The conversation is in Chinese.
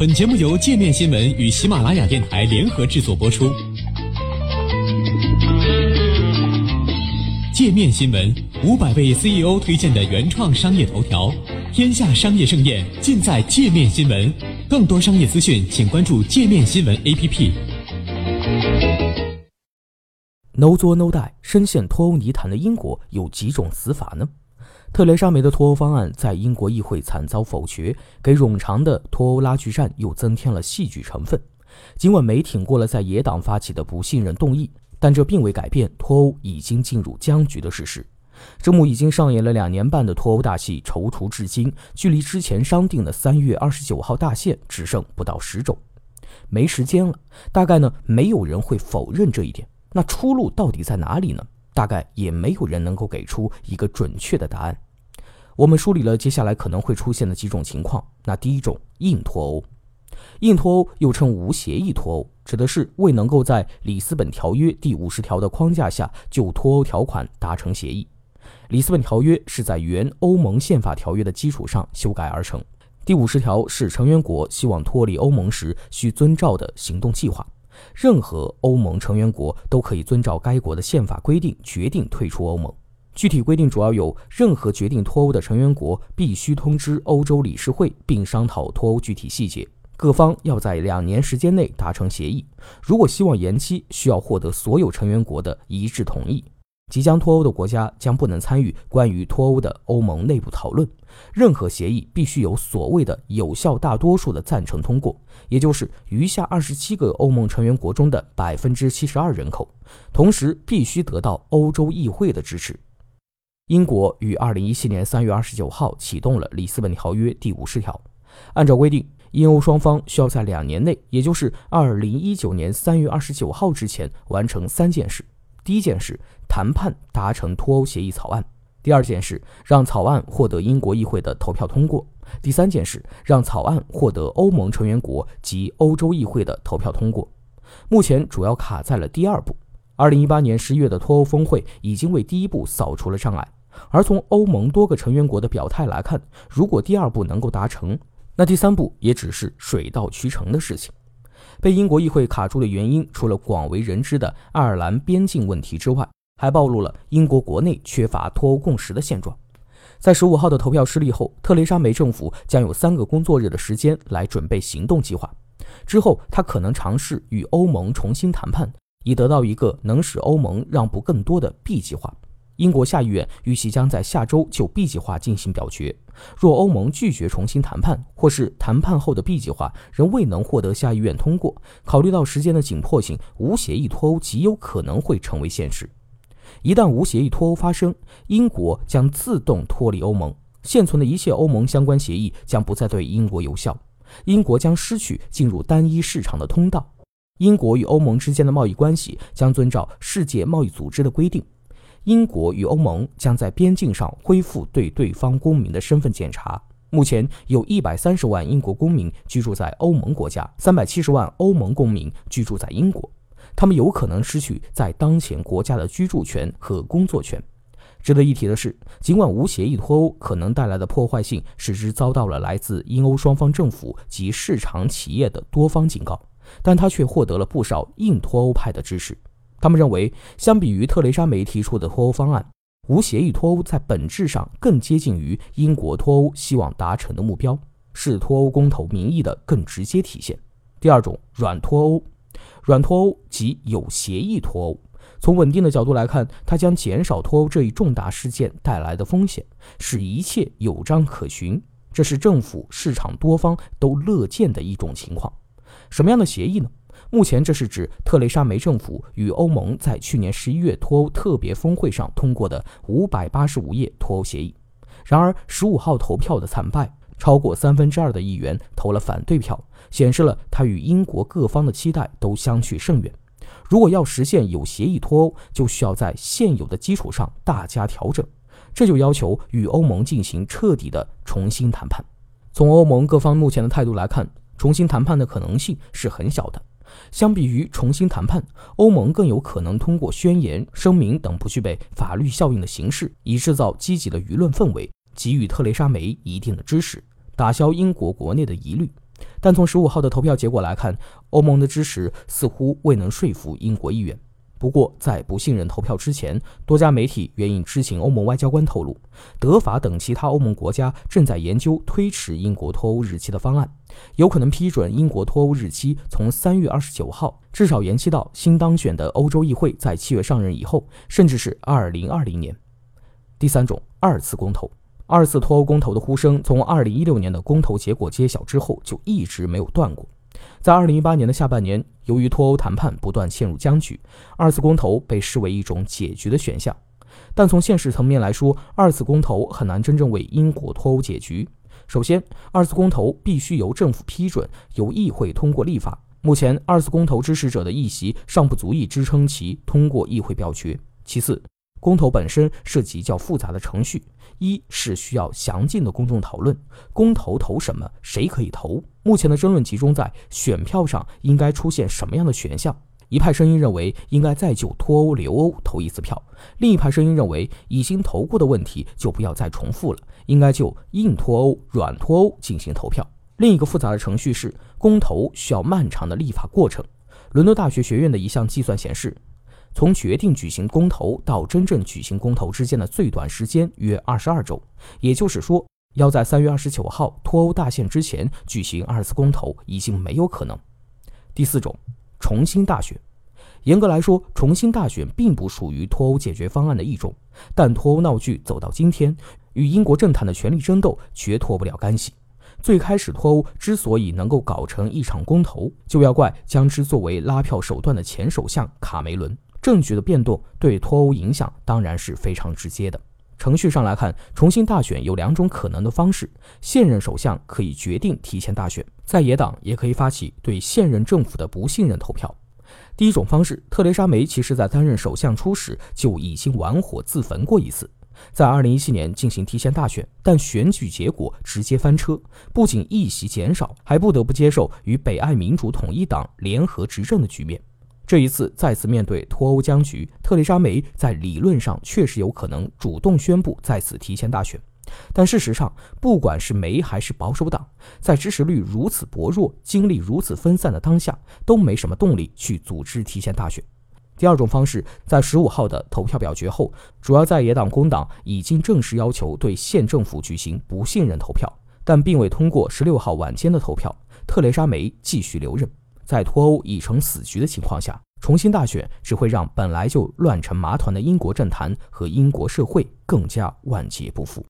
本节目由界面新闻与喜马拉雅电台联合制作播出。界面新闻五百位 CEO 推荐的原创商业头条，天下商业盛宴尽在界面新闻。更多商业资讯，请关注界面新闻 APP。No 作 No 带深陷脱欧泥潭的英国有几种死法呢？特蕾莎梅的脱欧方案在英国议会惨遭否决，给冗长的脱欧拉锯战又增添了戏剧成分。尽管梅挺过了在野党发起的不信任动议，但这并未改变脱欧已经进入僵局的事实。这幕已经上演了两年半的脱欧大戏踌躇至今，距离之前商定的三月二十九号大限只剩不到十周，没时间了。大概呢，没有人会否认这一点。那出路到底在哪里呢？大概也没有人能够给出一个准确的答案。我们梳理了接下来可能会出现的几种情况。那第一种，硬脱欧。硬脱欧又称无协议脱欧，指的是未能够在里斯本条约第五十条的框架下就脱欧条款达成协议。里斯本条约是在原欧盟宪法条约的基础上修改而成。第五十条是成员国希望脱离欧盟时需遵照的行动计划。任何欧盟成员国都可以遵照该国的宪法规定决定退出欧盟。具体规定主要有：任何决定脱欧的成员国必须通知欧洲理事会，并商讨脱欧具体细节。各方要在两年时间内达成协议。如果希望延期，需要获得所有成员国的一致同意。即将脱欧的国家将不能参与关于脱欧的欧盟内部讨论。任何协议必须有所谓的有效大多数的赞成通过，也就是余下二十七个欧盟成员国中的百分之七十二人口，同时必须得到欧洲议会的支持。英国于二零一七年三月二十九号启动了里斯本条约第五十条，按照规定，英欧双方需要在两年内，也就是二零一九年三月二十九号之前完成三件事。第一件事，谈判达成脱欧协议草案；第二件事，让草案获得英国议会的投票通过；第三件事，让草案获得欧盟成员国及欧洲议会的投票通过。目前主要卡在了第二步。二零一八年十一月的脱欧峰会已经为第一步扫除了障碍，而从欧盟多个成员国的表态来看，如果第二步能够达成，那第三步也只是水到渠成的事情。被英国议会卡住的原因，除了广为人知的爱尔兰边境问题之外，还暴露了英国国内缺乏脱欧共识的现状。在十五号的投票失利后，特蕾莎梅政府将有三个工作日的时间来准备行动计划。之后，他可能尝试与欧盟重新谈判，以得到一个能使欧盟让步更多的 B 计划。英国下议院预计将在下周就 B 计划进行表决。若欧盟拒绝重新谈判，或是谈判后的 B 计划仍未能获得下议院通过，考虑到时间的紧迫性，无协议脱欧极有可能会成为现实。一旦无协议脱欧发生，英国将自动脱离欧盟，现存的一切欧盟相关协议将不再对英国有效，英国将失去进入单一市场的通道。英国与欧盟之间的贸易关系将遵照世界贸易组织的规定。英国与欧盟将在边境上恢复对对方公民的身份检查。目前有一百三十万英国公民居住在欧盟国家，三百七十万欧盟公民居住在英国，他们有可能失去在当前国家的居住权和工作权。值得一提的是，尽管无协议脱欧可能带来的破坏性使之遭到了来自英欧双方政府及市场企业的多方警告，但他却获得了不少硬脱欧派的支持。他们认为，相比于特蕾莎梅提出的脱欧方案，无协议脱欧在本质上更接近于英国脱欧希望达成的目标，是脱欧公投民意的更直接体现。第二种，软脱欧，软脱欧即有协议脱欧。从稳定的角度来看，它将减少脱欧这一重大事件带来的风险，使一切有章可循。这是政府、市场多方都乐见的一种情况。什么样的协议呢？目前，这是指特蕾莎梅政府与欧盟在去年十一月脱欧特别峰会上通过的五百八十五页脱欧协议。然而，十五号投票的惨败，超过三分之二的议员投了反对票，显示了他与英国各方的期待都相去甚远。如果要实现有协议脱欧，就需要在现有的基础上大加调整，这就要求与欧盟进行彻底的重新谈判。从欧盟各方目前的态度来看，重新谈判的可能性是很小的。相比于重新谈判，欧盟更有可能通过宣言、声明等不具备法律效应的形式，以制造积极的舆论氛围，给予特蕾莎梅一定的支持，打消英国国内的疑虑。但从十五号的投票结果来看，欧盟的支持似乎未能说服英国议员。不过，在不信任投票之前，多家媒体援引知情欧盟外交官透露，德法等其他欧盟国家正在研究推迟英国脱欧日期的方案，有可能批准英国脱欧日期从三月二十九号至少延期到新当选的欧洲议会在七月上任以后，甚至是二零二零年。第三种，二次公投。二次脱欧公投的呼声从二零一六年的公投结果揭晓之后就一直没有断过。在二零一八年的下半年，由于脱欧谈判不断陷入僵局，二次公投被视为一种解决的选项。但从现实层面来说，二次公投很难真正为英国脱欧解局。首先，二次公投必须由政府批准，由议会通过立法。目前，二次公投支持者的议席尚不足以支撑其通过议会表决。其次，公投本身涉及较复杂的程序，一是需要详尽的公众讨论，公投投什么，谁可以投。目前的争论集中在选票上应该出现什么样的选项。一派声音认为应该再就脱欧留欧投一次票，另一派声音认为已经投过的问题就不要再重复了，应该就硬脱欧、软脱欧进行投票。另一个复杂的程序是公投需要漫长的立法过程。伦敦大学学院的一项计算显示。从决定举行公投到真正举行公投之间的最短时间约二十二周，也就是说，要在三月二十九号脱欧大限之前举行二次公投已经没有可能。第四种，重新大选。严格来说，重新大选并不属于脱欧解决方案的一种，但脱欧闹剧走到今天，与英国政坛的权力争斗绝脱不了干系。最开始脱欧之所以能够搞成一场公投，就要怪将之作为拉票手段的前首相卡梅伦。政局的变动对脱欧影响当然是非常直接的。程序上来看，重新大选有两种可能的方式：现任首相可以决定提前大选，在野党也可以发起对现任政府的不信任投票。第一种方式，特蕾莎梅其实在担任首相初始就已经玩火自焚过一次，在2017年进行提前大选，但选举结果直接翻车，不仅议席减少，还不得不接受与北爱民主统一党联合执政的局面。这一次再次面对脱欧僵局，特蕾莎梅在理论上确实有可能主动宣布再次提前大选，但事实上，不管是梅还是保守党，在支持率如此薄弱、精力如此分散的当下，都没什么动力去组织提前大选。第二种方式，在十五号的投票表决后，主要在野党工党已经正式要求对县政府举行不信任投票，但并未通过十六号晚间的投票，特蕾莎梅继续留任。在脱欧已成死局的情况下，重新大选只会让本来就乱成麻团的英国政坛和英国社会更加万劫不复。